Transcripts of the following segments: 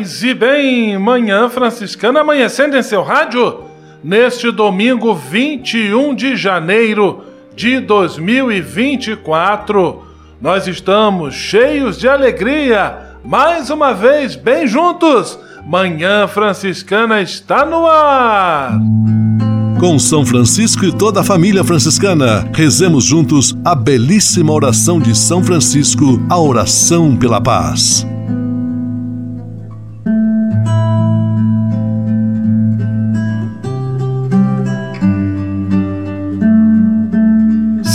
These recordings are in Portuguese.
Paz e bem, manhã franciscana amanhecendo em seu rádio neste domingo 21 de janeiro de 2024. Nós estamos cheios de alegria, mais uma vez bem juntos. Manhã Franciscana está no ar. Com São Francisco e toda a família franciscana, rezemos juntos a belíssima oração de São Francisco, a oração pela paz.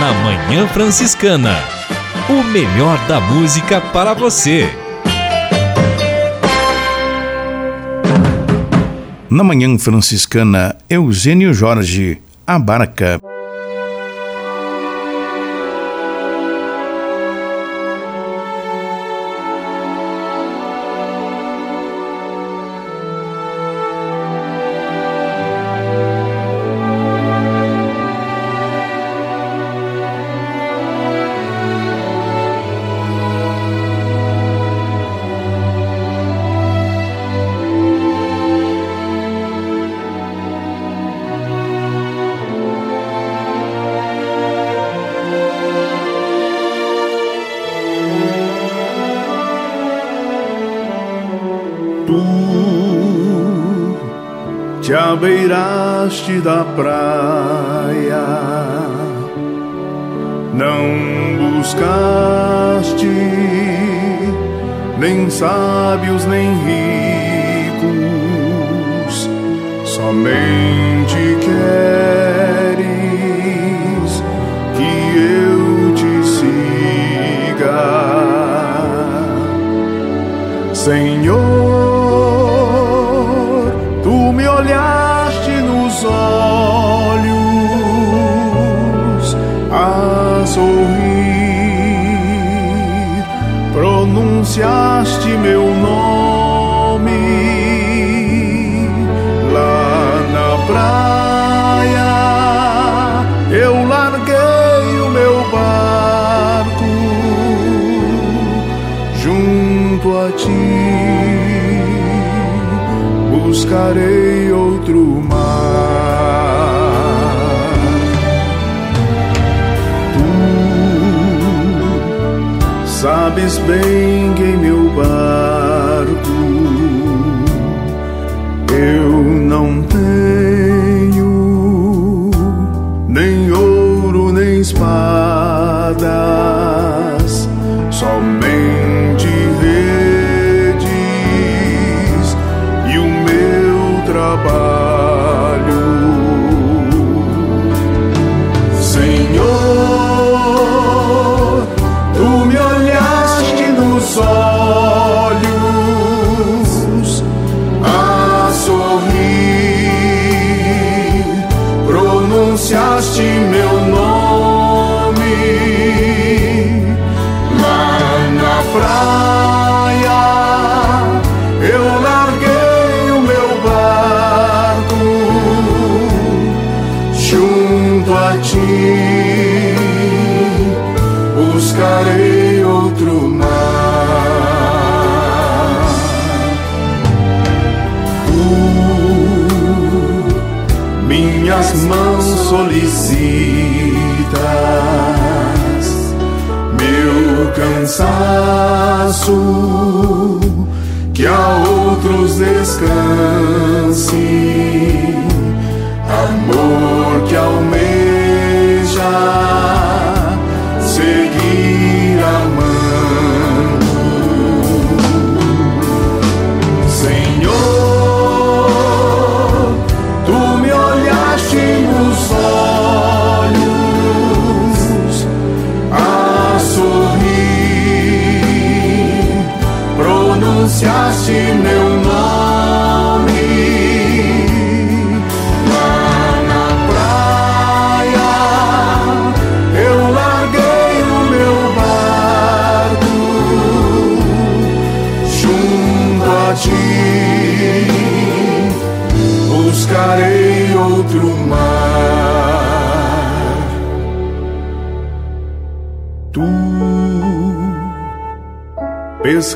Na Manhã Franciscana. O melhor da música para você. Na Manhã Franciscana, Eugênio Jorge, a barca. Da praia, não buscaste nem sábios nem ricos, buscarei outro mar. Tu sabes bem que em cansaço, que a outros descanse, amor que almeja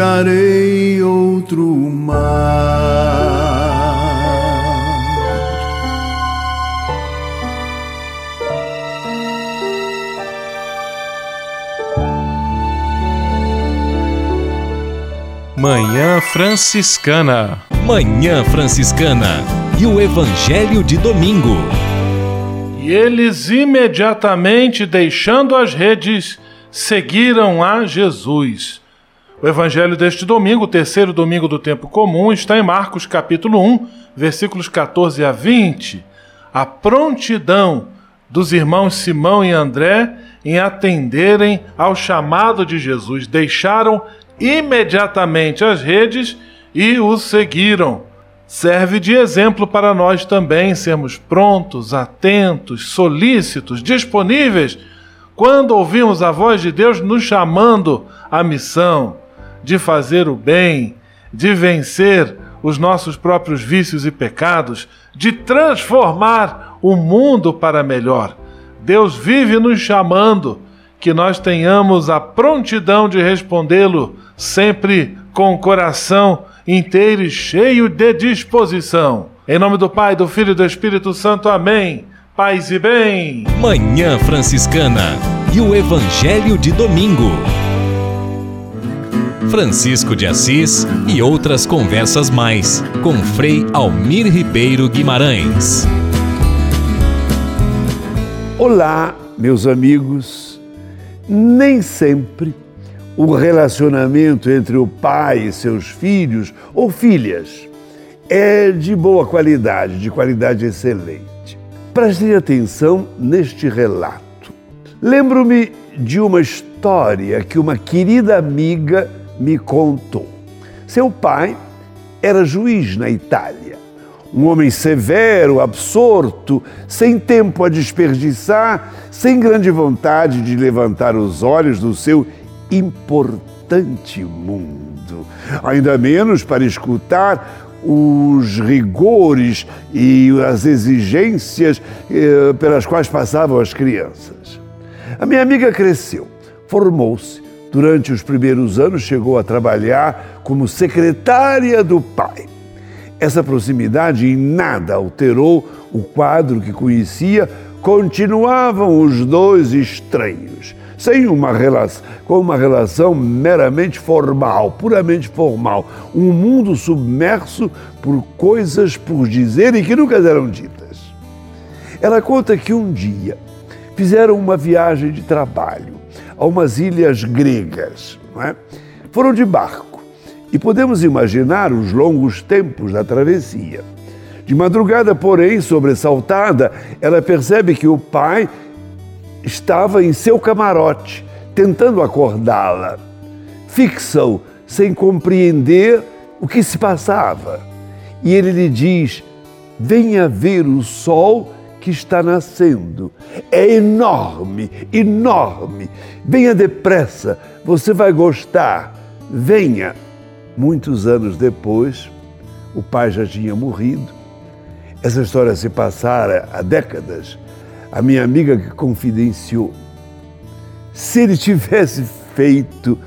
Buscarei outro mar. Manhã Franciscana. Manhã Franciscana e o Evangelho de Domingo. E eles imediatamente, deixando as redes, seguiram a Jesus. O evangelho deste domingo, terceiro domingo do tempo comum, está em Marcos capítulo 1, versículos 14 a 20. A prontidão dos irmãos Simão e André em atenderem ao chamado de Jesus. Deixaram imediatamente as redes e o seguiram. Serve de exemplo para nós também sermos prontos, atentos, solícitos, disponíveis quando ouvimos a voz de Deus nos chamando à missão de fazer o bem, de vencer os nossos próprios vícios e pecados, de transformar o mundo para melhor. Deus vive nos chamando, que nós tenhamos a prontidão de respondê-lo, sempre com o coração inteiro e cheio de disposição. Em nome do Pai, do Filho e do Espírito Santo. Amém. Paz e bem. Manhã Franciscana e o Evangelho de Domingo. Francisco de Assis e outras conversas mais com Frei Almir Ribeiro Guimarães. Olá, meus amigos. Nem sempre o relacionamento entre o pai e seus filhos ou filhas é de boa qualidade, de qualidade excelente. Prestem atenção neste relato. Lembro-me de uma história que uma querida amiga me contou. Seu pai era juiz na Itália. Um homem severo, absorto, sem tempo a desperdiçar, sem grande vontade de levantar os olhos do seu importante mundo. Ainda menos para escutar os rigores e as exigências eh, pelas quais passavam as crianças. A minha amiga cresceu, formou-se, Durante os primeiros anos, chegou a trabalhar como secretária do pai. Essa proximidade em nada alterou o quadro que conhecia, continuavam os dois estranhos, sem uma relação, com uma relação meramente formal, puramente formal, um mundo submerso por coisas por dizer e que nunca eram ditas. Ela conta que um dia fizeram uma viagem de trabalho a umas ilhas gregas, é? Foram de barco e podemos imaginar os longos tempos da travessia. De madrugada, porém, sobressaltada, ela percebe que o pai estava em seu camarote, tentando acordá-la. Fixa-o sem compreender o que se passava. E ele lhe diz: Venha ver o sol que está nascendo. É enorme, enorme. Venha depressa, você vai gostar. Venha. Muitos anos depois, o pai já tinha morrido. Essa história se passara há décadas. A minha amiga que confidenciou. Se ele tivesse feito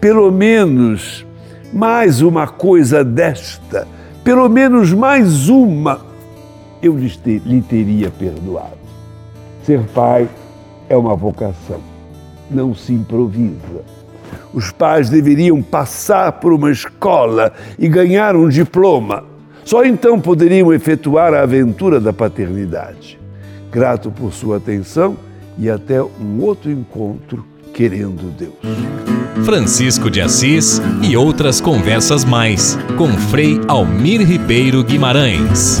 pelo menos mais uma coisa desta, pelo menos mais uma, eu lhe teria perdoado. Ser pai é uma vocação, não se improvisa. Os pais deveriam passar por uma escola e ganhar um diploma. Só então poderiam efetuar a aventura da paternidade. Grato por sua atenção e até um outro encontro, querendo Deus. Francisco de Assis e outras conversas mais com Frei Almir Ribeiro Guimarães.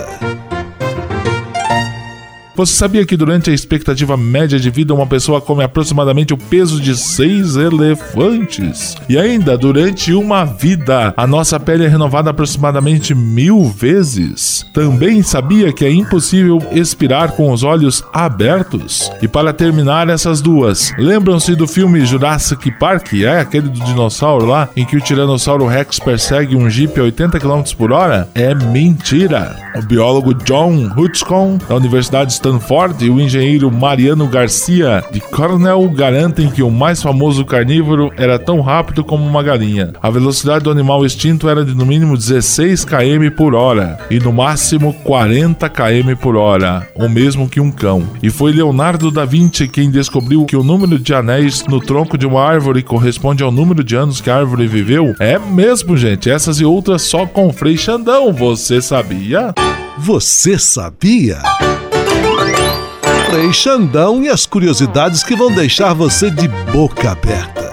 Você sabia que durante a expectativa média de vida uma pessoa come aproximadamente o peso de seis elefantes? E ainda, durante uma vida, a nossa pele é renovada aproximadamente mil vezes? Também sabia que é impossível expirar com os olhos abertos? E para terminar essas duas, lembram-se do filme Jurassic Park? É aquele do dinossauro lá, em que o Tiranossauro Rex persegue um Jeep a 80 km por hora? É mentira! O biólogo John Hutchcon, da Universidade Stanford e o engenheiro Mariano Garcia de Cornell garantem que o mais famoso carnívoro era tão rápido como uma galinha. A velocidade do animal extinto era de no mínimo 16 km por hora e no máximo 40 km por hora, o mesmo que um cão. E foi Leonardo da Vinci quem descobriu que o número de anéis no tronco de uma árvore corresponde ao número de anos que a árvore viveu. É mesmo, gente. Essas e outras só com Frei Xandão. Você sabia? Você sabia? Frei Xandão e as curiosidades que vão deixar você de boca aberta.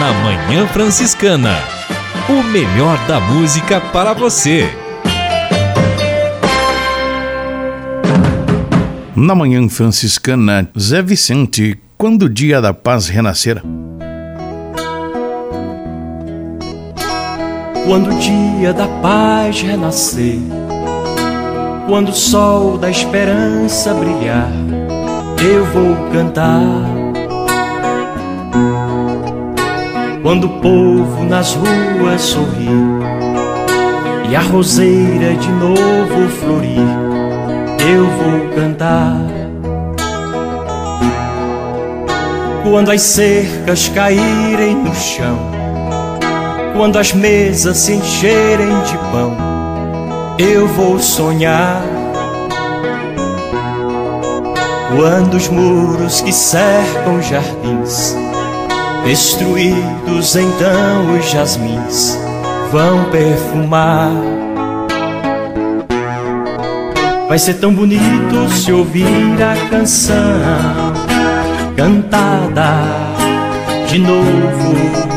Na Manhã Franciscana, o melhor da música para você. Na Manhã Franciscana, Zé Vicente, quando o dia da paz renascer. Quando o dia da paz renascer, quando o sol da esperança brilhar, eu vou cantar. Quando o povo nas ruas sorrir e a roseira de novo florir, eu vou cantar. Quando as cercas caírem no chão quando as mesas se encherem de pão, eu vou sonhar. Quando os muros que cercam jardins, destruídos então os jasmins, vão perfumar. Vai ser tão bonito se ouvir a canção cantada de novo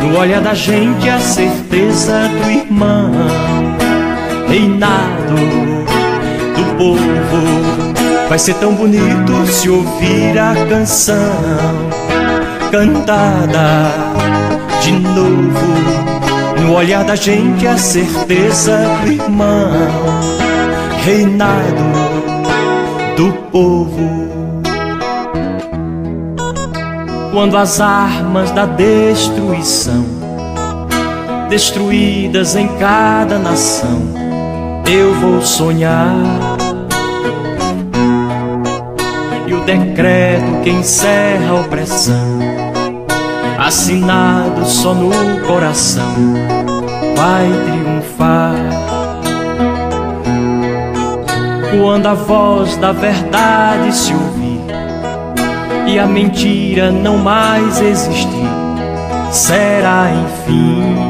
no olhar da gente a certeza do irmão, reinado do povo. Vai ser tão bonito se ouvir a canção cantada de novo. No olhar da gente a certeza do irmão, reinado do povo. Quando as armas da destruição destruídas em cada nação, eu vou sonhar. E o decreto que encerra a opressão, assinado só no coração, vai triunfar. Quando a voz da verdade se ouvir e a mentira não mais existir, será enfim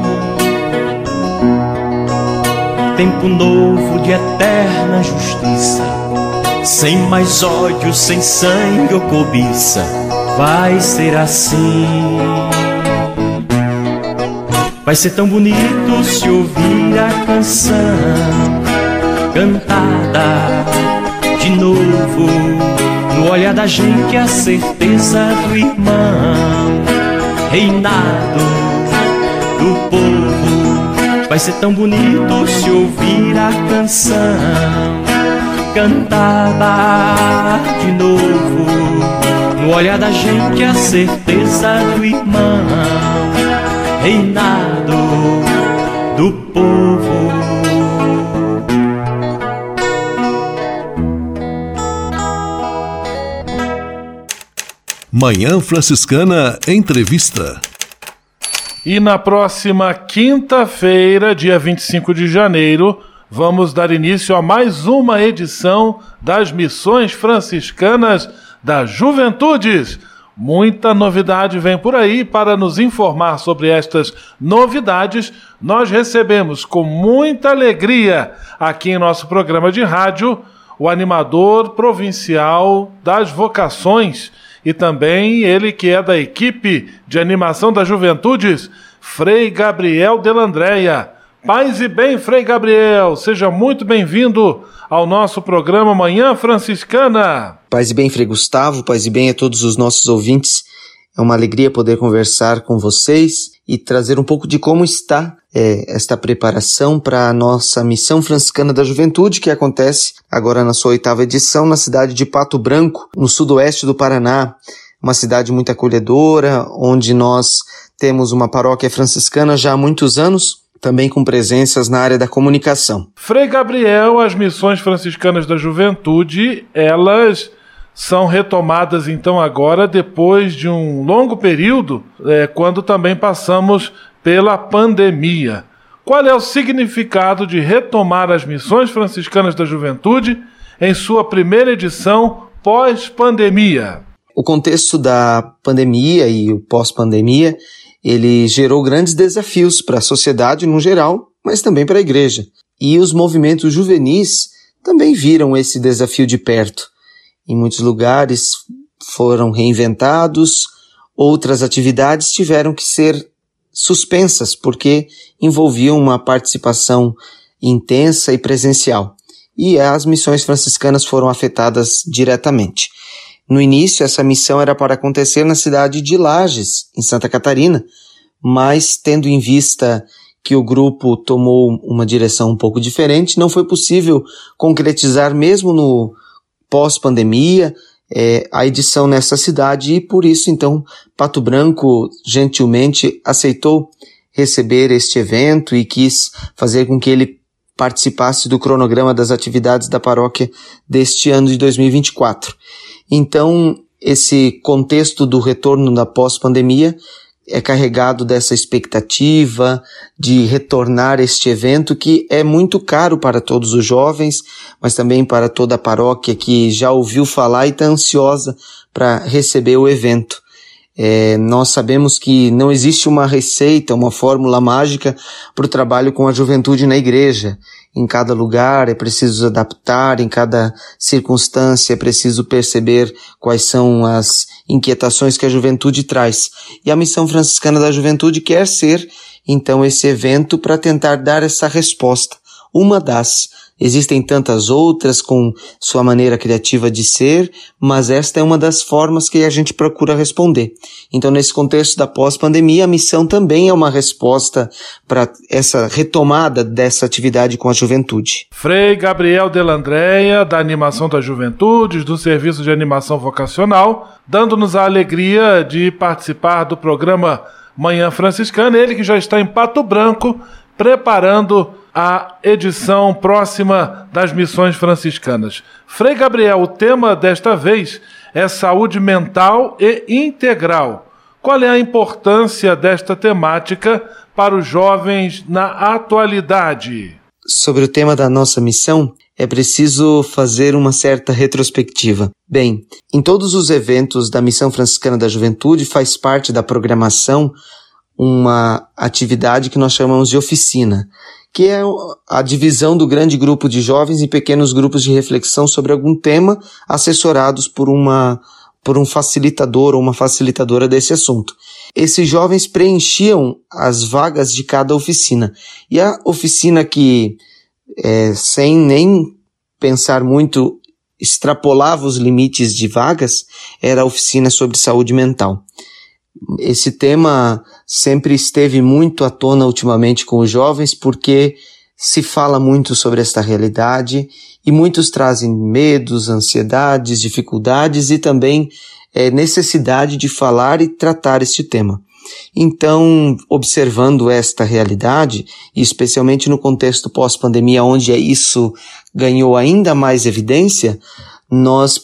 tempo novo de eterna justiça. Sem mais ódio, sem sangue ou cobiça, vai ser assim. Vai ser tão bonito se ouvir a canção cantada de novo. No olhar da gente, a certeza do irmão, reinado do povo Vai ser tão bonito se ouvir a canção cantada de novo. No olhar da gente, a certeza do irmão, reinado do povo. Manhã Franciscana Entrevista. E na próxima quinta-feira, dia 25 de janeiro, vamos dar início a mais uma edição das Missões Franciscanas das Juventudes. Muita novidade vem por aí. Para nos informar sobre estas novidades, nós recebemos com muita alegria aqui em nosso programa de rádio o animador provincial das vocações e também ele que é da equipe de animação das juventudes, Frei Gabriel Delandréia. Paz e bem, Frei Gabriel, seja muito bem-vindo ao nosso programa Manhã Franciscana. Paz e bem, Frei Gustavo, paz e bem a todos os nossos ouvintes. É uma alegria poder conversar com vocês e trazer um pouco de como está é, esta preparação para a nossa missão franciscana da juventude, que acontece agora na sua oitava edição na cidade de Pato Branco, no sudoeste do Paraná. Uma cidade muito acolhedora, onde nós temos uma paróquia franciscana já há muitos anos, também com presenças na área da comunicação. Frei Gabriel, as missões franciscanas da juventude, elas são retomadas então agora depois de um longo período, é, quando também passamos pela pandemia. Qual é o significado de retomar as missões franciscanas da juventude em sua primeira edição pós-pandemia? O contexto da pandemia e o pós-pandemia, ele gerou grandes desafios para a sociedade no geral, mas também para a igreja. E os movimentos juvenis também viram esse desafio de perto. Em muitos lugares foram reinventados, outras atividades tiveram que ser suspensas porque envolviam uma participação intensa e presencial. E as missões franciscanas foram afetadas diretamente. No início, essa missão era para acontecer na cidade de Lages, em Santa Catarina, mas tendo em vista que o grupo tomou uma direção um pouco diferente, não foi possível concretizar mesmo no pós-pandemia, é, a edição nessa cidade e por isso então Pato Branco gentilmente aceitou receber este evento e quis fazer com que ele participasse do cronograma das atividades da paróquia deste ano de 2024. Então, esse contexto do retorno da pós-pandemia é carregado dessa expectativa de retornar este evento que é muito caro para todos os jovens, mas também para toda a paróquia que já ouviu falar e está ansiosa para receber o evento. É, nós sabemos que não existe uma receita, uma fórmula mágica para o trabalho com a juventude na igreja. Em cada lugar é preciso adaptar, em cada circunstância é preciso perceber quais são as inquietações que a juventude traz. E a Missão Franciscana da Juventude quer ser, então, esse evento para tentar dar essa resposta. Uma das Existem tantas outras com sua maneira criativa de ser, mas esta é uma das formas que a gente procura responder. Então, nesse contexto da pós-pandemia, a missão também é uma resposta para essa retomada dessa atividade com a juventude. Frei Gabriel Delandréia, da Animação das Juventudes, do Serviço de Animação Vocacional, dando-nos a alegria de participar do programa Manhã Franciscana, ele que já está em Pato Branco, preparando a edição próxima das missões franciscanas. Frei Gabriel, o tema desta vez é saúde mental e integral. Qual é a importância desta temática para os jovens na atualidade? Sobre o tema da nossa missão, é preciso fazer uma certa retrospectiva. Bem, em todos os eventos da Missão Franciscana da Juventude faz parte da programação uma atividade que nós chamamos de oficina, que é a divisão do grande grupo de jovens em pequenos grupos de reflexão sobre algum tema, assessorados por uma por um facilitador ou uma facilitadora desse assunto. Esses jovens preenchiam as vagas de cada oficina. E a oficina que é, sem nem pensar muito, extrapolava os limites de vagas, era a oficina sobre saúde mental. Esse tema sempre esteve muito à tona ultimamente com os jovens, porque se fala muito sobre esta realidade e muitos trazem medos, ansiedades, dificuldades e também é, necessidade de falar e tratar este tema. Então, observando esta realidade, especialmente no contexto pós-pandemia, onde isso ganhou ainda mais evidência, nós,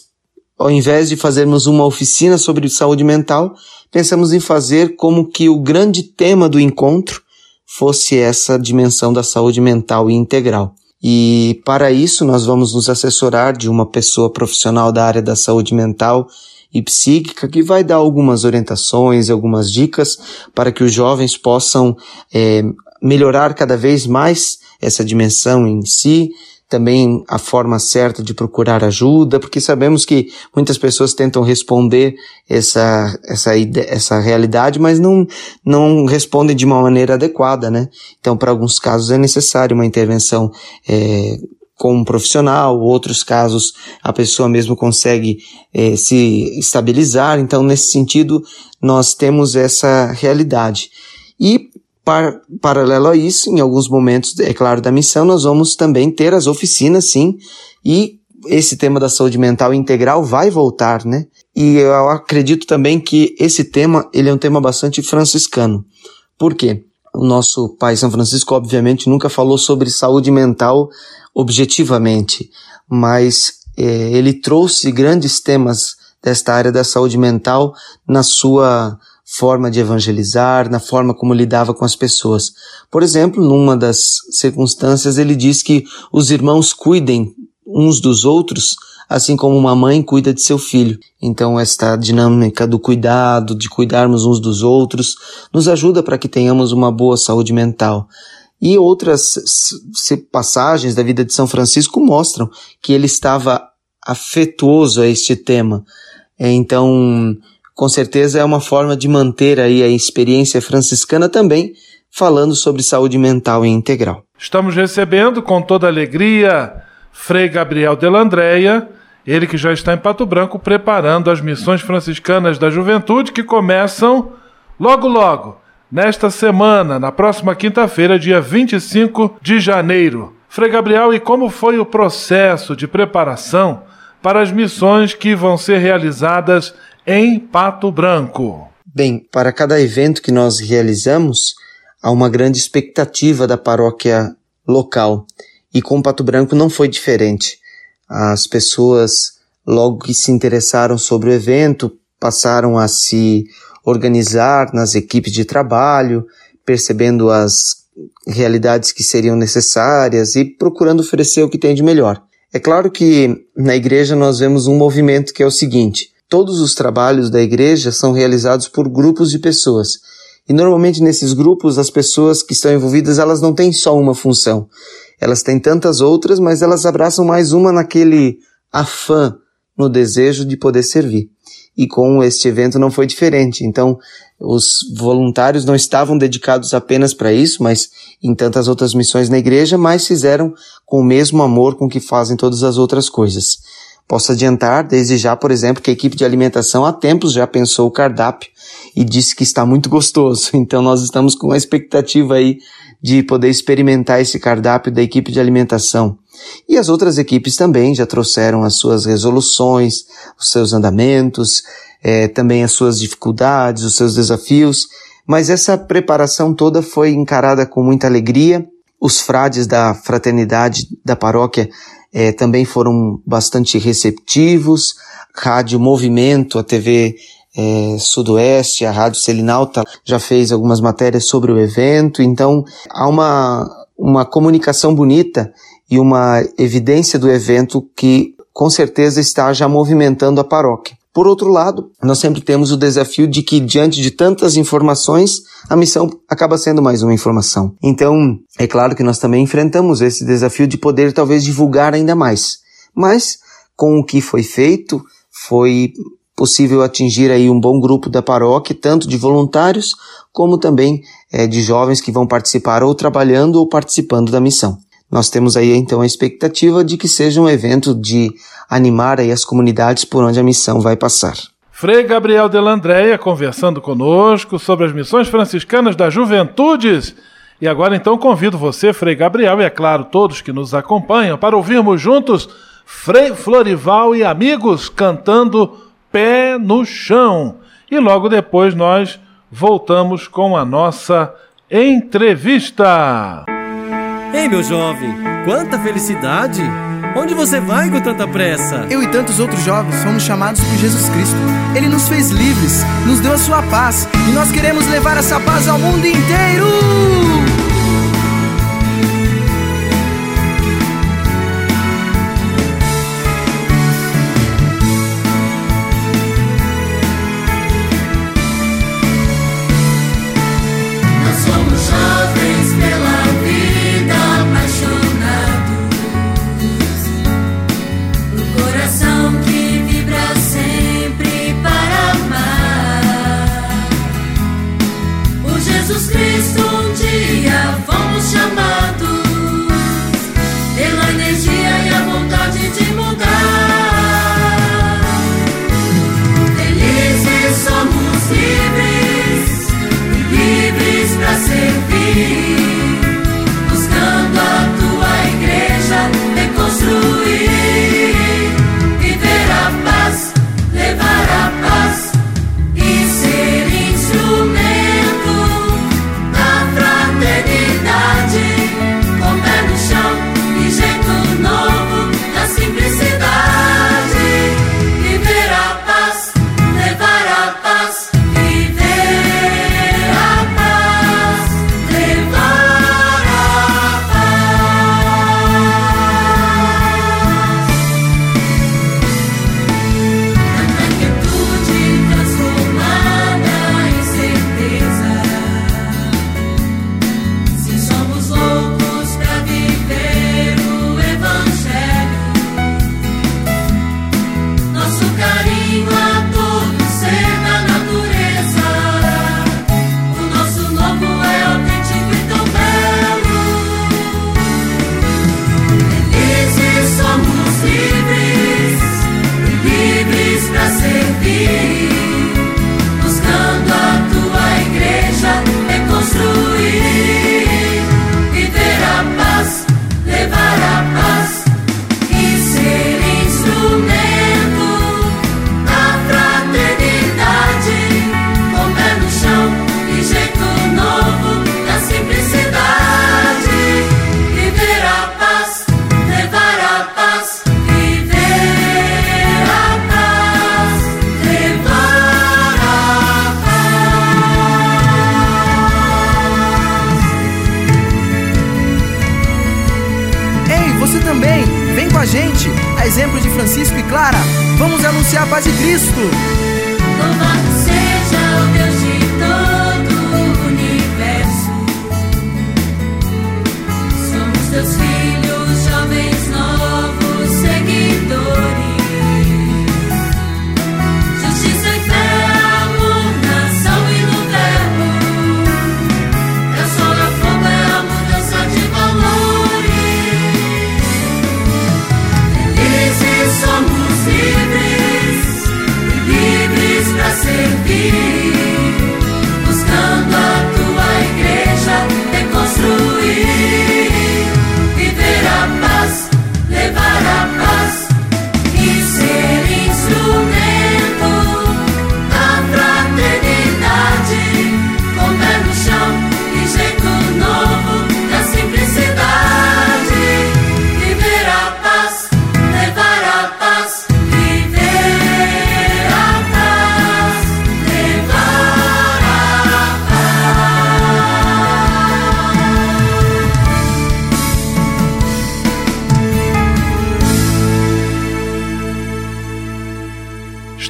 ao invés de fazermos uma oficina sobre saúde mental, pensamos em fazer como que o grande tema do encontro fosse essa dimensão da saúde mental e integral. E para isso nós vamos nos assessorar de uma pessoa profissional da área da saúde mental e psíquica que vai dar algumas orientações algumas dicas para que os jovens possam é, melhorar cada vez mais essa dimensão em si, também a forma certa de procurar ajuda, porque sabemos que muitas pessoas tentam responder essa, essa, essa realidade, mas não, não respondem de uma maneira adequada, né? Então, para alguns casos é necessário uma intervenção é, com um profissional, outros casos a pessoa mesmo consegue eh, se estabilizar. Então, nesse sentido, nós temos essa realidade. E, par paralelo a isso, em alguns momentos, é claro, da missão, nós vamos também ter as oficinas, sim, e esse tema da saúde mental integral vai voltar, né? E eu acredito também que esse tema, ele é um tema bastante franciscano. Por quê? O nosso pai São Francisco, obviamente, nunca falou sobre saúde mental objetivamente, mas é, ele trouxe grandes temas desta área da saúde mental na sua forma de evangelizar, na forma como lidava com as pessoas. Por exemplo, numa das circunstâncias, ele diz que os irmãos cuidem uns dos outros, assim como uma mãe cuida de seu filho. Então, esta dinâmica do cuidado, de cuidarmos uns dos outros, nos ajuda para que tenhamos uma boa saúde mental. E outras passagens da vida de São Francisco mostram que ele estava afetuoso a este tema. Então, com certeza é uma forma de manter aí a experiência franciscana também, falando sobre saúde mental e integral. Estamos recebendo com toda alegria Frei Gabriel Delandreia, ele que já está em Pato Branco preparando as missões franciscanas da juventude que começam logo logo nesta semana, na próxima quinta-feira, dia 25 de janeiro. Frei Gabriel, e como foi o processo de preparação para as missões que vão ser realizadas em Pato Branco? Bem, para cada evento que nós realizamos, há uma grande expectativa da paróquia local. E com Pato Branco não foi diferente. As pessoas, logo que se interessaram sobre o evento, passaram a se organizar nas equipes de trabalho, percebendo as realidades que seriam necessárias e procurando oferecer o que tem de melhor. É claro que na igreja nós vemos um movimento que é o seguinte: todos os trabalhos da igreja são realizados por grupos de pessoas. E normalmente nesses grupos as pessoas que estão envolvidas, elas não têm só uma função. Elas têm tantas outras, mas elas abraçam mais uma naquele afã, no desejo de poder servir e com este evento não foi diferente. Então, os voluntários não estavam dedicados apenas para isso, mas em tantas outras missões na igreja, mas fizeram com o mesmo amor com que fazem todas as outras coisas. Posso adiantar, desde já, por exemplo, que a equipe de alimentação há tempos já pensou o cardápio e disse que está muito gostoso. Então nós estamos com a expectativa aí de poder experimentar esse cardápio da equipe de alimentação. E as outras equipes também já trouxeram as suas resoluções, os seus andamentos, é, também as suas dificuldades, os seus desafios, Mas essa preparação toda foi encarada com muita alegria. Os frades da fraternidade da paróquia eh, também foram bastante receptivos. Rádio Movimento, a TV eh, Sudoeste, a Rádio Selinalta já fez algumas matérias sobre o evento. Então há uma, uma comunicação bonita e uma evidência do evento que com certeza está já movimentando a paróquia. Por outro lado, nós sempre temos o desafio de que, diante de tantas informações, a missão acaba sendo mais uma informação. Então, é claro que nós também enfrentamos esse desafio de poder talvez divulgar ainda mais. Mas, com o que foi feito, foi possível atingir aí um bom grupo da paróquia, tanto de voluntários como também é, de jovens que vão participar ou trabalhando ou participando da missão. Nós temos aí então a expectativa de que seja um evento de animar aí as comunidades por onde a missão vai passar. Frei Gabriel Delandréia conversando conosco sobre as missões franciscanas das juventudes. E agora então convido você, Frei Gabriel, e é claro, todos que nos acompanham, para ouvirmos juntos Frei Florival e amigos cantando Pé no Chão. E logo depois nós voltamos com a nossa entrevista. Ei, meu jovem, quanta felicidade! Onde você vai com tanta pressa? Eu e tantos outros jovens fomos chamados por Jesus Cristo. Ele nos fez livres, nos deu a sua paz e nós queremos levar essa paz ao mundo inteiro!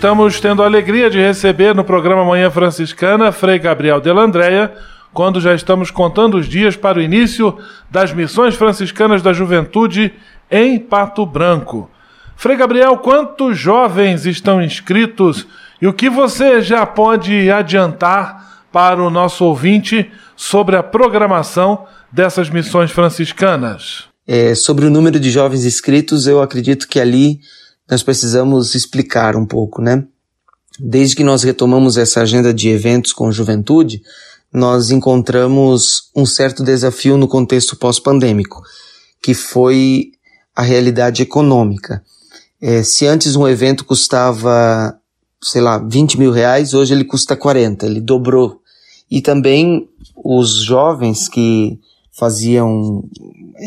Estamos tendo a alegria de receber no programa Manhã Franciscana Frei Gabriel Delandréia, quando já estamos contando os dias para o início das missões franciscanas da juventude em Pato Branco. Frei Gabriel, quantos jovens estão inscritos e o que você já pode adiantar para o nosso ouvinte sobre a programação dessas missões franciscanas? É, sobre o número de jovens inscritos, eu acredito que ali nós precisamos explicar um pouco, né? Desde que nós retomamos essa agenda de eventos com juventude, nós encontramos um certo desafio no contexto pós-pandêmico, que foi a realidade econômica. É, se antes um evento custava, sei lá, 20 mil reais, hoje ele custa 40, ele dobrou. E também os jovens que faziam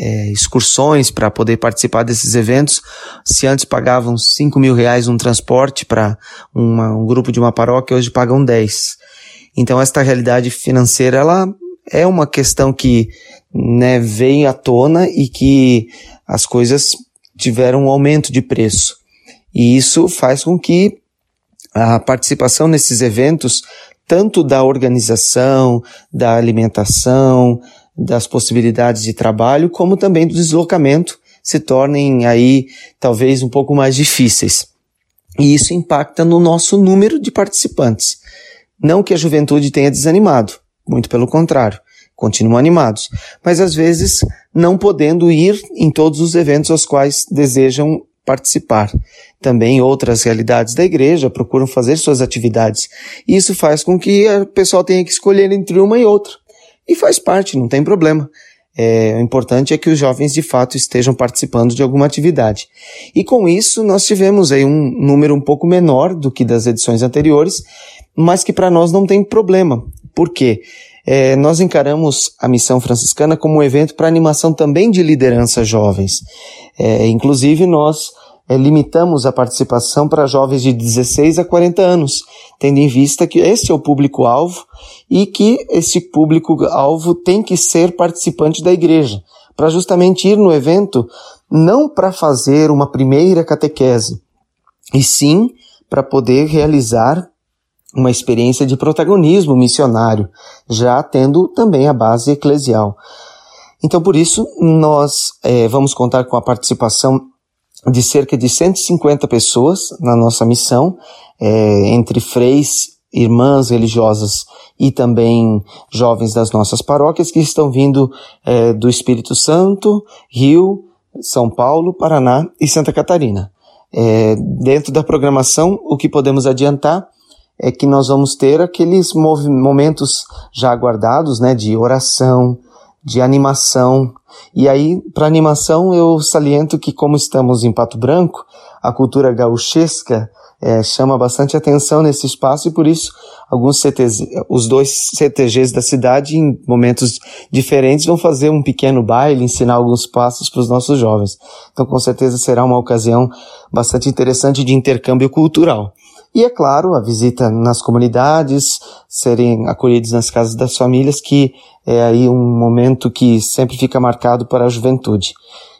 é, excursões para poder participar desses eventos. Se antes pagavam 5 mil reais um transporte para um grupo de uma paróquia, hoje pagam 10. Então esta realidade financeira ela é uma questão que né, vem à tona e que as coisas tiveram um aumento de preço. E isso faz com que a participação nesses eventos, tanto da organização, da alimentação, das possibilidades de trabalho, como também do deslocamento, se tornem aí talvez um pouco mais difíceis. E isso impacta no nosso número de participantes. Não que a juventude tenha desanimado, muito pelo contrário, continuam animados, mas às vezes não podendo ir em todos os eventos aos quais desejam participar. Também outras realidades da igreja procuram fazer suas atividades. Isso faz com que o pessoal tenha que escolher entre uma e outra. E faz parte, não tem problema. É, o importante é que os jovens de fato estejam participando de alguma atividade. E com isso nós tivemos aí um número um pouco menor do que das edições anteriores, mas que para nós não tem problema. Por quê? É, nós encaramos a missão franciscana como um evento para animação também de liderança jovens. É, inclusive nós é, limitamos a participação para jovens de 16 a 40 anos, tendo em vista que esse é o público-alvo e que esse público-alvo tem que ser participante da igreja, para justamente ir no evento não para fazer uma primeira catequese, e sim para poder realizar uma experiência de protagonismo missionário, já tendo também a base eclesial. Então, por isso, nós é, vamos contar com a participação de cerca de 150 pessoas na nossa missão, é, entre freis, irmãs religiosas e também jovens das nossas paróquias que estão vindo é, do Espírito Santo, Rio, São Paulo, Paraná e Santa Catarina. É, dentro da programação, o que podemos adiantar é que nós vamos ter aqueles momentos já aguardados, né, de oração, de animação. E aí, para animação, eu saliento que, como estamos em Pato Branco, a cultura gauchesca é, chama bastante atenção nesse espaço e por isso alguns CTG, os dois CTGs da cidade, em momentos diferentes, vão fazer um pequeno baile, ensinar alguns passos para os nossos jovens. Então, com certeza será uma ocasião bastante interessante de intercâmbio cultural. E é claro, a visita nas comunidades, serem acolhidos nas casas das famílias, que é aí um momento que sempre fica marcado para a juventude.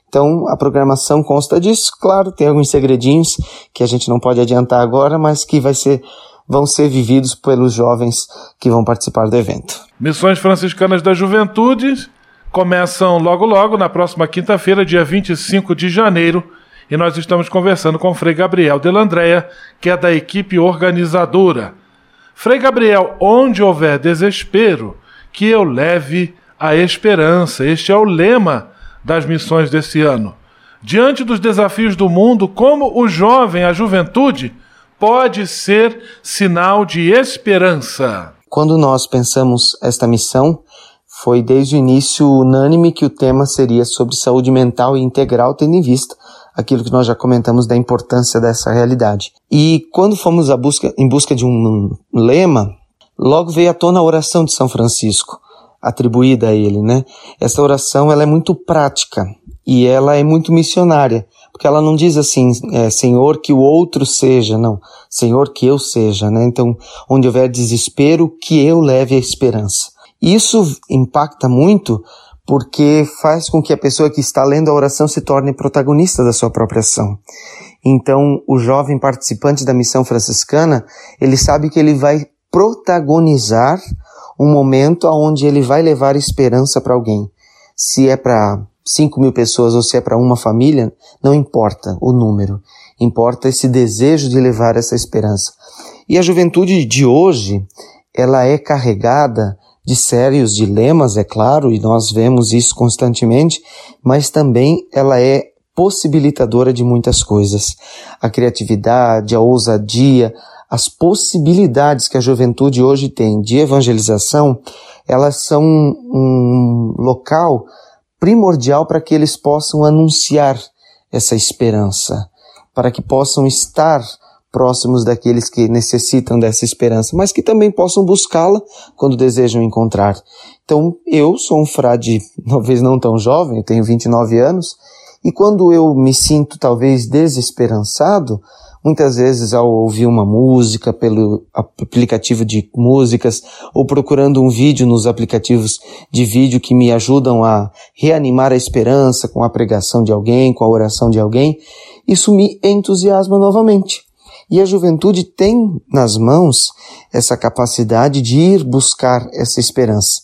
Então, a programação consta disso, claro, tem alguns segredinhos que a gente não pode adiantar agora, mas que vai ser vão ser vividos pelos jovens que vão participar do evento. Missões Franciscanas da Juventude começam logo logo na próxima quinta-feira, dia 25 de janeiro, e nós estamos conversando com o Frei Gabriel Delandréia, que é da equipe organizadora. Frei Gabriel, onde houver desespero, que eu leve a esperança. Este é o lema das missões desse ano. Diante dos desafios do mundo, como o jovem, a juventude, pode ser sinal de esperança? Quando nós pensamos esta missão, foi desde o início unânime que o tema seria sobre saúde mental e integral, tendo em vista aquilo que nós já comentamos da importância dessa realidade. E quando fomos busca, em busca de um lema, logo veio à tona a oração de São Francisco, atribuída a ele, né? Essa oração ela é muito prática e ela é muito missionária, porque ela não diz assim, é, Senhor que o outro seja, não, Senhor que eu seja, né? Então, onde houver desespero, que eu leve a esperança. Isso impacta muito porque faz com que a pessoa que está lendo a oração se torne protagonista da sua própria ação. Então, o jovem participante da missão franciscana, ele sabe que ele vai protagonizar um momento onde ele vai levar esperança para alguém. Se é para 5 mil pessoas ou se é para uma família, não importa o número. Importa esse desejo de levar essa esperança. E a juventude de hoje, ela é carregada de sérios dilemas, é claro, e nós vemos isso constantemente, mas também ela é possibilitadora de muitas coisas. A criatividade, a ousadia, as possibilidades que a juventude hoje tem de evangelização, elas são um local primordial para que eles possam anunciar essa esperança, para que possam estar próximos daqueles que necessitam dessa esperança, mas que também possam buscá-la quando desejam encontrar. Então, eu sou um frade, talvez não tão jovem, eu tenho 29 anos, e quando eu me sinto talvez desesperançado, muitas vezes ao ouvir uma música pelo aplicativo de músicas ou procurando um vídeo nos aplicativos de vídeo que me ajudam a reanimar a esperança com a pregação de alguém, com a oração de alguém, isso me entusiasma novamente. E a juventude tem nas mãos essa capacidade de ir buscar essa esperança.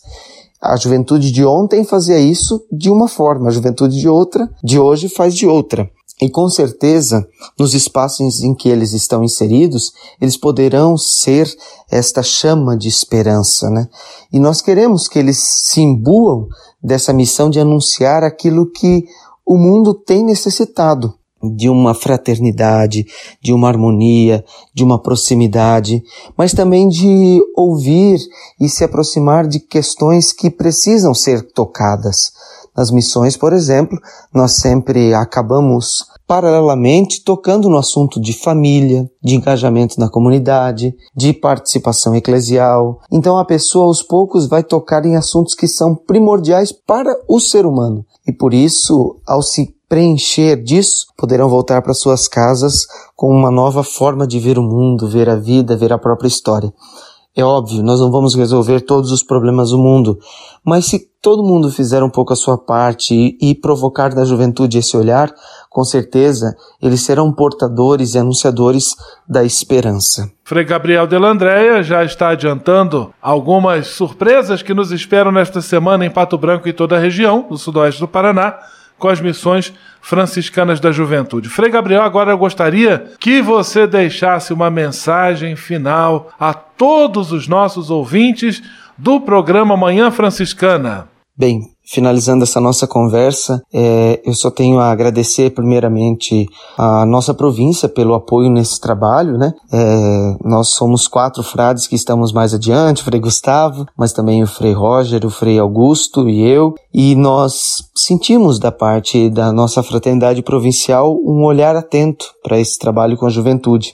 A juventude de ontem fazia isso de uma forma, a juventude de outra, de hoje faz de outra. E com certeza, nos espaços em que eles estão inseridos, eles poderão ser esta chama de esperança, né? E nós queremos que eles se imbuam dessa missão de anunciar aquilo que o mundo tem necessitado, de uma fraternidade, de uma harmonia, de uma proximidade, mas também de ouvir e se aproximar de questões que precisam ser tocadas. Nas missões, por exemplo, nós sempre acabamos paralelamente tocando no assunto de família, de engajamento na comunidade, de participação eclesial. Então a pessoa aos poucos vai tocar em assuntos que são primordiais para o ser humano. E por isso, ao se preencher disso, poderão voltar para suas casas com uma nova forma de ver o mundo, ver a vida, ver a própria história. É óbvio, nós não vamos resolver todos os problemas do mundo, mas se todo mundo fizer um pouco a sua parte e, provocar na juventude esse olhar, com certeza eles serão portadores e anunciadores da esperança. Frei Gabriel Delandréia já está adiantando algumas surpresas que nos esperam nesta semana em Pato Branco e toda a região, do sudoeste do Paraná com as missões franciscanas da juventude. Frei Gabriel, agora eu gostaria que você deixasse uma mensagem final a todos os nossos ouvintes do programa Manhã Franciscana. Bem, finalizando essa nossa conversa, é, eu só tenho a agradecer primeiramente a nossa província pelo apoio nesse trabalho, né? É, nós somos quatro frades que estamos mais adiante, o Frei Gustavo, mas também o Frei Roger, o Frei Augusto e eu, e nós sentimos da parte da nossa fraternidade provincial um olhar atento para esse trabalho com a juventude.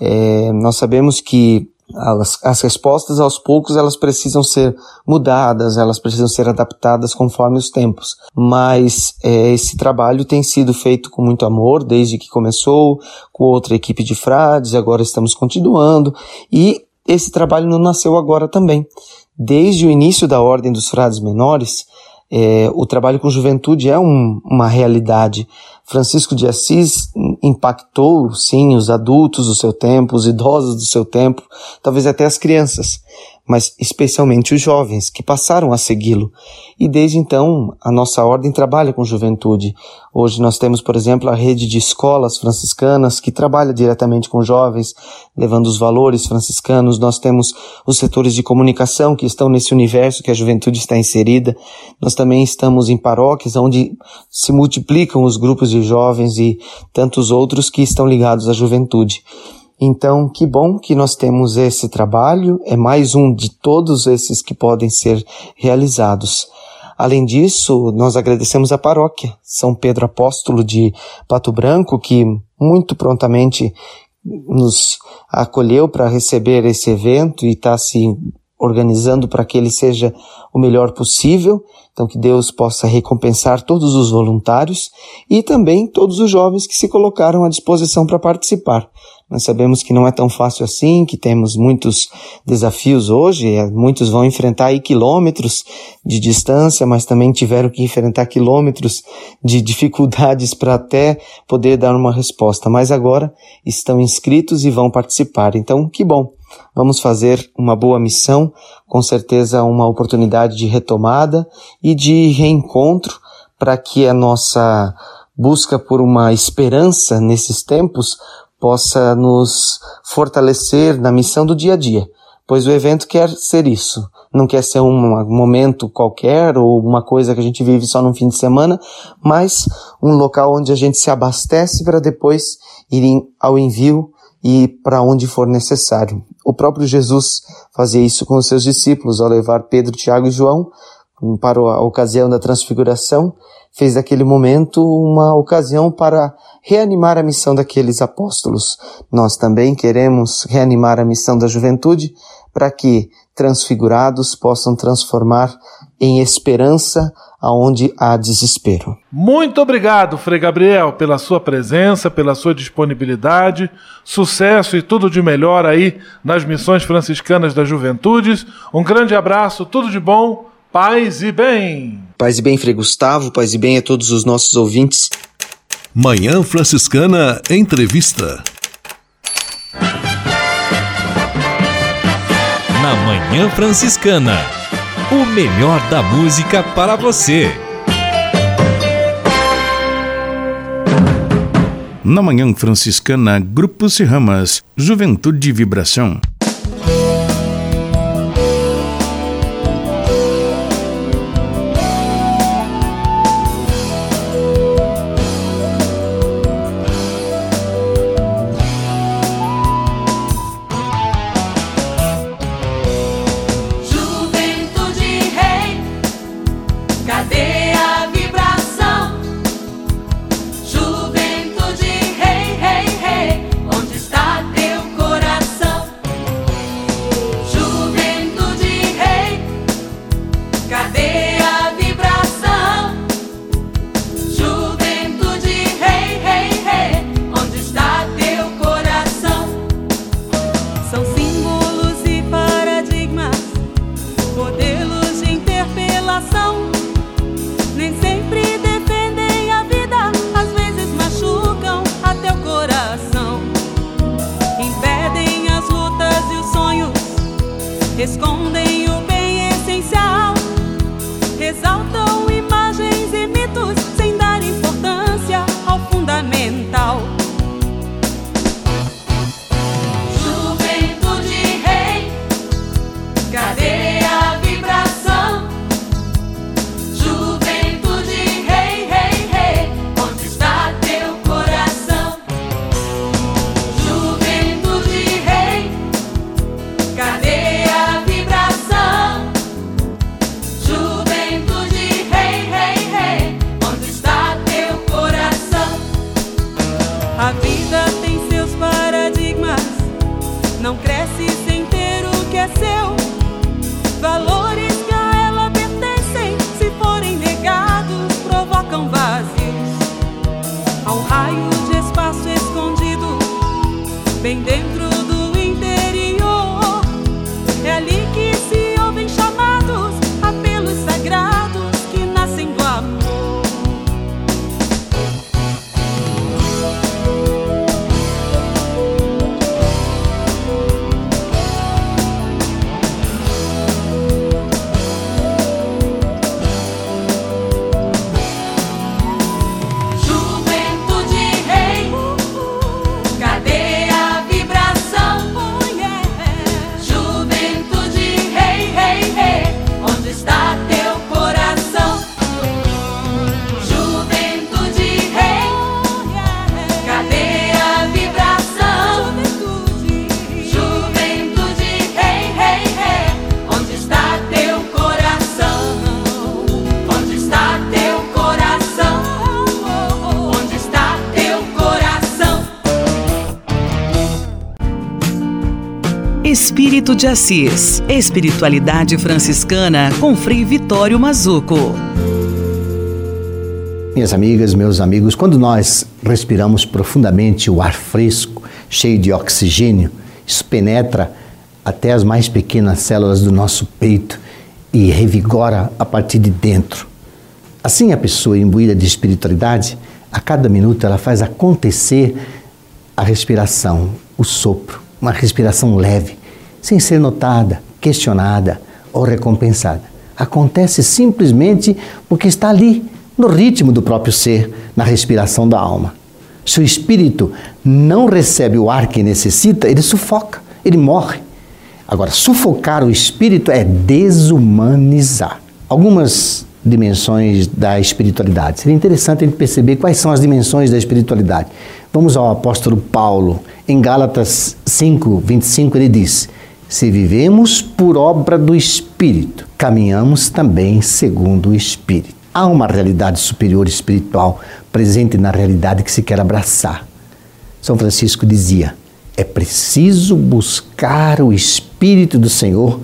É, nós sabemos que as, as respostas aos poucos elas precisam ser mudadas, elas precisam ser adaptadas conforme os tempos. Mas é, esse trabalho tem sido feito com muito amor desde que começou, com outra equipe de frades, agora estamos continuando e esse trabalho não nasceu agora também. Desde o início da Ordem dos Frades Menores, é, o trabalho com juventude é um, uma realidade. Francisco de Assis impactou, sim, os adultos do seu tempo, os idosos do seu tempo, talvez até as crianças mas especialmente os jovens que passaram a segui-lo. E desde então, a nossa ordem trabalha com juventude. Hoje nós temos, por exemplo, a rede de escolas franciscanas que trabalha diretamente com jovens, levando os valores franciscanos. Nós temos os setores de comunicação que estão nesse universo que a juventude está inserida. Nós também estamos em paróquias onde se multiplicam os grupos de jovens e tantos outros que estão ligados à juventude. Então, que bom que nós temos esse trabalho, é mais um de todos esses que podem ser realizados. Além disso, nós agradecemos a paróquia São Pedro Apóstolo de Pato Branco, que muito prontamente nos acolheu para receber esse evento e está se organizando para que ele seja o melhor possível. Então, que Deus possa recompensar todos os voluntários e também todos os jovens que se colocaram à disposição para participar. Nós sabemos que não é tão fácil assim, que temos muitos desafios hoje, é, muitos vão enfrentar aí quilômetros de distância, mas também tiveram que enfrentar quilômetros de dificuldades para até poder dar uma resposta. Mas agora estão inscritos e vão participar. Então, que bom. Vamos fazer uma boa missão, com certeza uma oportunidade de retomada e de reencontro para que a nossa busca por uma esperança nesses tempos possa nos fortalecer na missão do dia a dia, pois o evento quer ser isso. Não quer ser um momento qualquer ou uma coisa que a gente vive só no fim de semana, mas um local onde a gente se abastece para depois ir ao envio e para onde for necessário. O próprio Jesus fazia isso com os seus discípulos ao levar Pedro, Tiago e João para a ocasião da transfiguração, fez daquele momento uma ocasião para reanimar a missão daqueles apóstolos. Nós também queremos reanimar a missão da juventude para que transfigurados possam transformar em esperança aonde há desespero. Muito obrigado, Frei Gabriel, pela sua presença, pela sua disponibilidade. Sucesso e tudo de melhor aí nas missões franciscanas das juventudes. Um grande abraço, tudo de bom. Paz e bem. Paz e bem, Frei Gustavo, paz e bem a todos os nossos ouvintes. Manhã Franciscana Entrevista. Na Manhã Franciscana, o melhor da música para você. Na Manhã Franciscana, Grupo Serramas, Juventude e Vibração. Espírito de Assis. Espiritualidade franciscana com Frei Vitório Mazuco. Minhas amigas, meus amigos, quando nós respiramos profundamente o ar fresco cheio de oxigênio, isso penetra até as mais pequenas células do nosso peito e revigora a partir de dentro. Assim, a pessoa imbuída de espiritualidade, a cada minuto ela faz acontecer a respiração, o sopro, uma respiração leve, sem ser notada, questionada ou recompensada. Acontece simplesmente porque está ali, no ritmo do próprio ser, na respiração da alma. Se o espírito não recebe o ar que necessita, ele sufoca, ele morre. Agora, sufocar o espírito é desumanizar. Algumas dimensões da espiritualidade. Seria interessante a gente perceber quais são as dimensões da espiritualidade. Vamos ao apóstolo Paulo. Em Gálatas 5, 25, ele diz: Se vivemos por obra do Espírito, caminhamos também segundo o Espírito. Há uma realidade superior espiritual presente na realidade que se quer abraçar. São Francisco dizia: é preciso buscar o Espírito do Senhor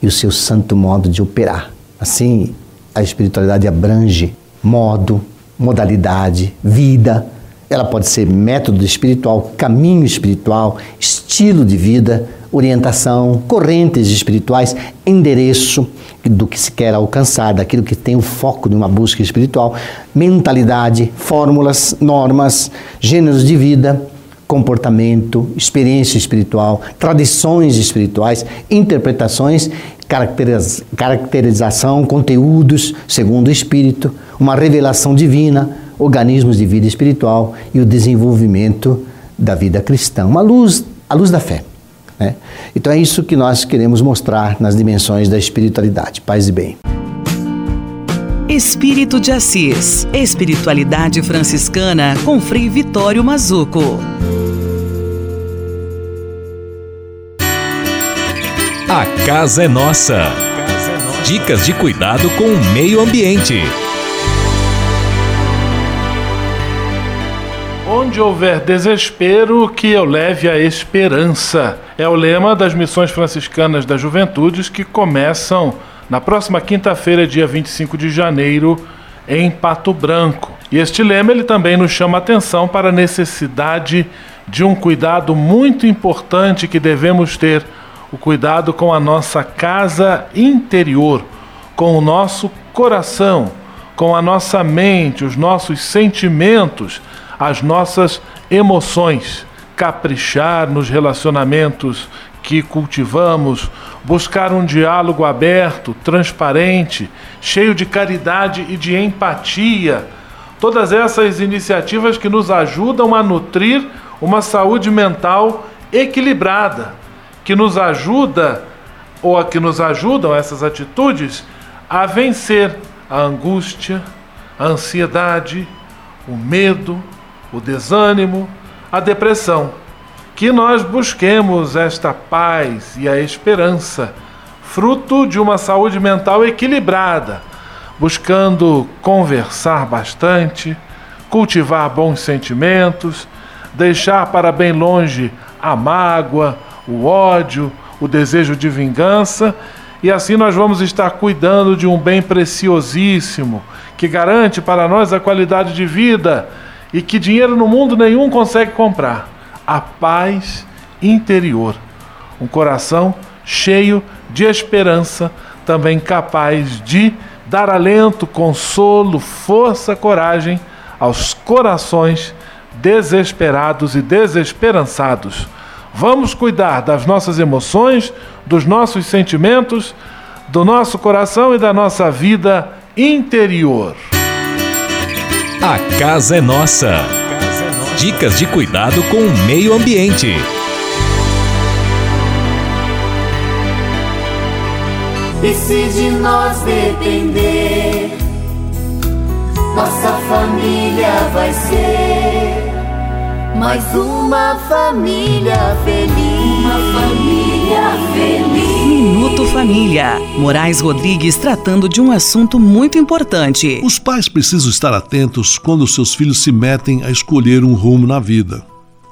e o seu santo modo de operar. Assim, a espiritualidade abrange modo, modalidade, vida. Ela pode ser método espiritual, caminho espiritual, estilo de vida, orientação, correntes espirituais, endereço do que se quer alcançar, daquilo que tem o foco de uma busca espiritual, mentalidade, fórmulas, normas, gêneros de vida, comportamento, experiência espiritual, tradições espirituais, interpretações caracteriz, caracterização, conteúdos segundo o Espírito, uma revelação divina, organismos de vida espiritual e o desenvolvimento da vida cristã, uma luz, a luz da fé. Né? Então é isso que nós queremos mostrar nas dimensões da espiritualidade. Paz e bem. Espírito de Assis, Espiritualidade Franciscana com Frei Vitório Mazuco. A casa é nossa. Dicas de cuidado com o meio ambiente. Onde houver desespero, que eu leve a esperança. É o lema das missões franciscanas das juventudes que começam na próxima quinta-feira, dia 25 de janeiro, em Pato Branco. E este lema ele também nos chama a atenção para a necessidade de um cuidado muito importante que devemos ter o cuidado com a nossa casa interior, com o nosso coração, com a nossa mente, os nossos sentimentos, as nossas emoções. Caprichar nos relacionamentos que cultivamos, buscar um diálogo aberto, transparente, cheio de caridade e de empatia. Todas essas iniciativas que nos ajudam a nutrir uma saúde mental equilibrada, que nos ajuda ou a que nos ajudam essas atitudes a vencer a angústia, a ansiedade, o medo, o desânimo, a depressão. Que nós busquemos esta paz e a esperança, fruto de uma saúde mental equilibrada, buscando conversar bastante, cultivar bons sentimentos, deixar para bem longe a mágoa, o ódio, o desejo de vingança, e assim nós vamos estar cuidando de um bem preciosíssimo que garante para nós a qualidade de vida e que dinheiro no mundo nenhum consegue comprar: a paz interior. Um coração cheio de esperança, também capaz de dar alento, consolo, força, coragem aos corações desesperados e desesperançados Vamos cuidar das nossas emoções, dos nossos sentimentos, do nosso coração e da nossa vida interior. A casa é nossa. Dicas de cuidado com o meio ambiente. E se de nós depender, nossa família vai ser mais uma família feliz. Uma família feliz. Minuto Família. Moraes Rodrigues tratando de um assunto muito importante. Os pais precisam estar atentos quando seus filhos se metem a escolher um rumo na vida,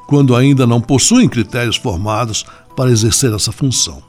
quando ainda não possuem critérios formados para exercer essa função.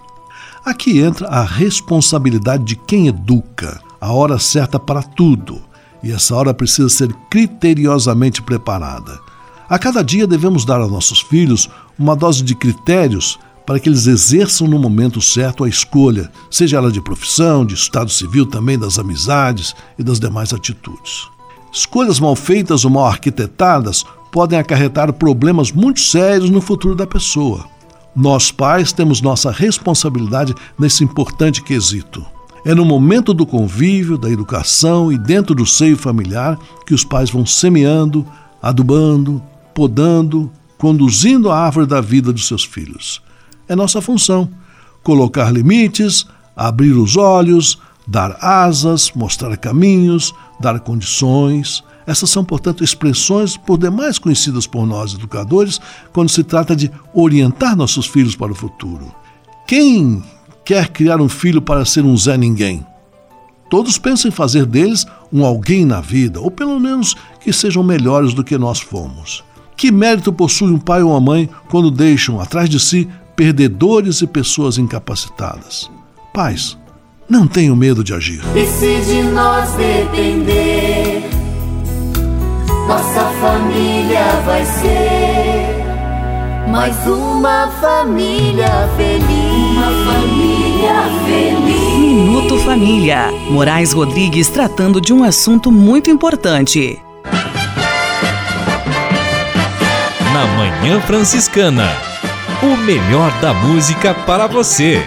Aqui entra a responsabilidade de quem educa, a hora certa para tudo, e essa hora precisa ser criteriosamente preparada A cada dia devemos dar aos nossos filhos uma dose de critérios para que eles exerçam no momento certo a escolha, seja ela de profissão, de estado civil, também das amizades e das demais atitudes. Escolhas mal feitas ou mal arquitetadas podem acarretar problemas muito sérios no futuro da pessoa. Nós, pais, temos nossa responsabilidade nesse importante quesito. É no momento do convívio, da educação e dentro do seio familiar que os pais vão semeando, adubando, podando, conduzindo a árvore da vida dos seus filhos. É nossa função colocar limites, abrir os olhos, dar asas, mostrar caminhos, dar condições. Essas são, portanto, expressões por demais conhecidas por nós educadores quando se trata de orientar nossos filhos para o futuro. Quem quer criar um filho para ser um Zé Ninguém? Todos pensam em fazer deles um alguém na vida, ou pelo menos que sejam melhores do que nós fomos. Que mérito possui um pai ou uma mãe quando deixam atrás de si perdedores e pessoas incapacitadas? Pais, não tenham medo de agir. E se de nós depender, nossa família vai ser mais uma família feliz. Uma família feliz. Minuto Família. Moraes Rodrigues tratando de um assunto muito importante. Na Manhã Franciscana. O melhor da música para você.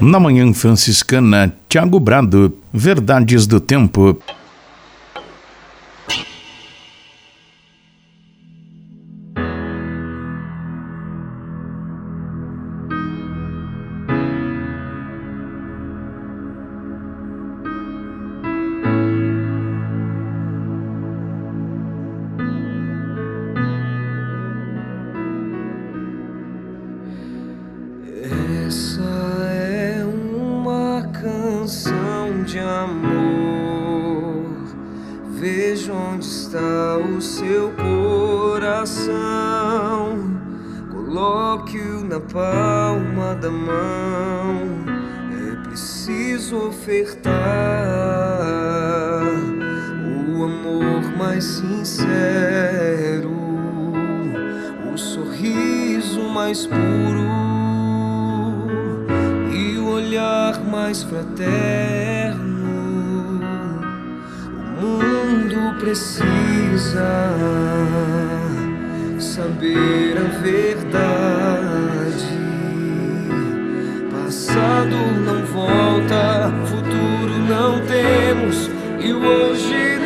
Na Manhã Franciscana, Tiago Brado, Verdades do Tempo. Veja onde está o seu coração. Coloque-o na palma da mão. É preciso ofertar o amor mais sincero, o sorriso mais puro e o olhar mais fraterno. Mundo precisa saber a verdade. Passado não volta, futuro não temos e hoje não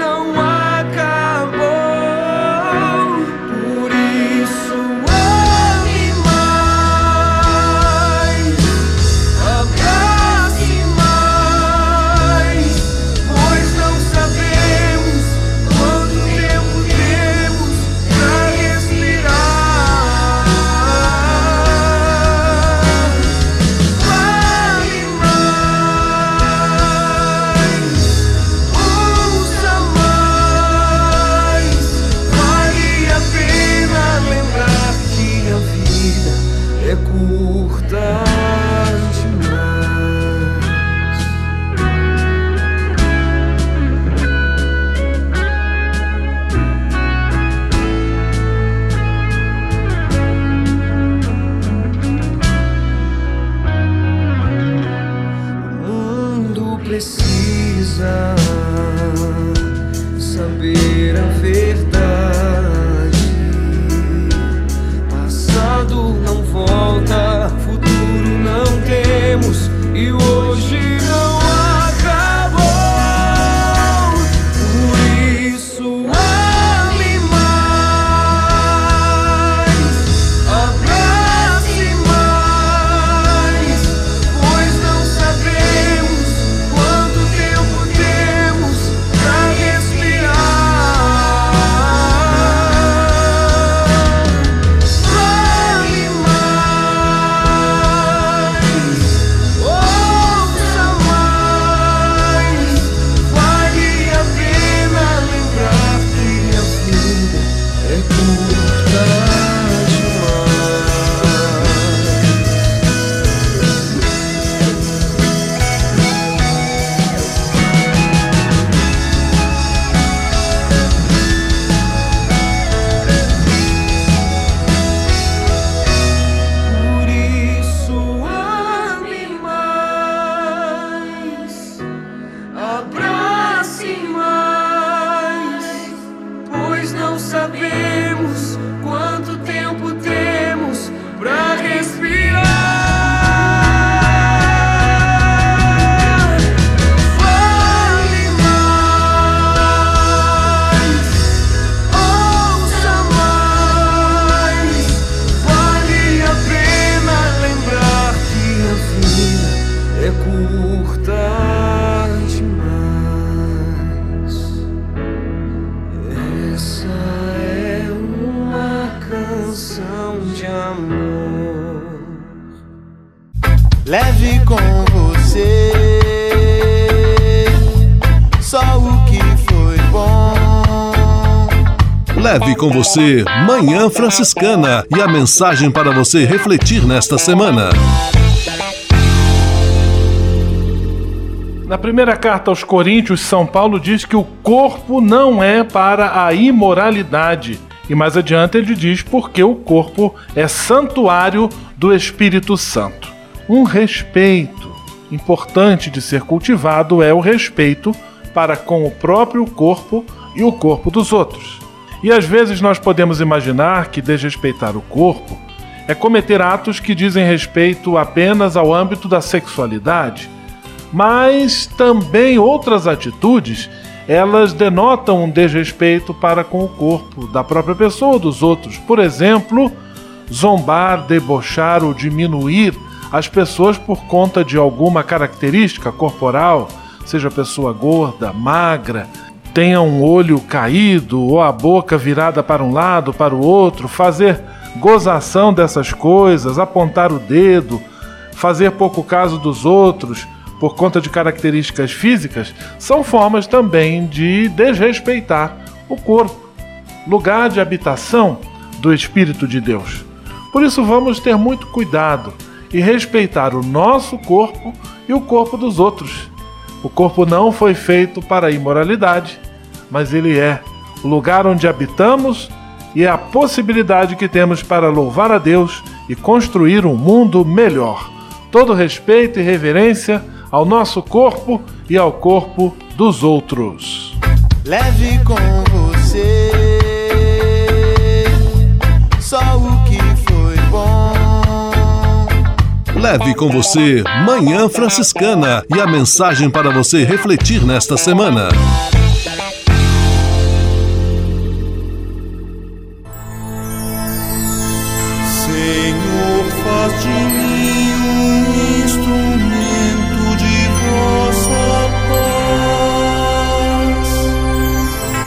Leve com você Manhã Franciscana e a mensagem para você refletir nesta semana. Na primeira carta aos Coríntios, São Paulo diz que o corpo não é para a imoralidade. E mais adiante ele diz porque o corpo é santuário do Espírito Santo. Um respeito importante de ser cultivado é o respeito para com o próprio corpo e o corpo dos outros. E às vezes nós podemos imaginar que desrespeitar o corpo é cometer atos que dizem respeito apenas ao âmbito da sexualidade, mas também outras atitudes elas denotam um desrespeito para com o corpo da própria pessoa ou dos outros. Por exemplo, zombar, debochar ou diminuir as pessoas por conta de alguma característica corporal, seja pessoa gorda, magra, tenha um olho caído ou a boca virada para um lado, para o outro, fazer gozação dessas coisas, apontar o dedo, fazer pouco caso dos outros por conta de características físicas, são formas também de desrespeitar o corpo, lugar de habitação do Espírito de Deus. Por isso, vamos ter muito cuidado e respeitar o nosso corpo e o corpo dos outros. O corpo não foi feito para a imoralidade, mas ele é o lugar onde habitamos e é a possibilidade que temos para louvar a Deus e construir um mundo melhor. Todo respeito e reverência ao nosso corpo e ao corpo dos outros. Leve com você só o que foi bom. Leve com você Manhã Franciscana e a mensagem para você refletir nesta semana.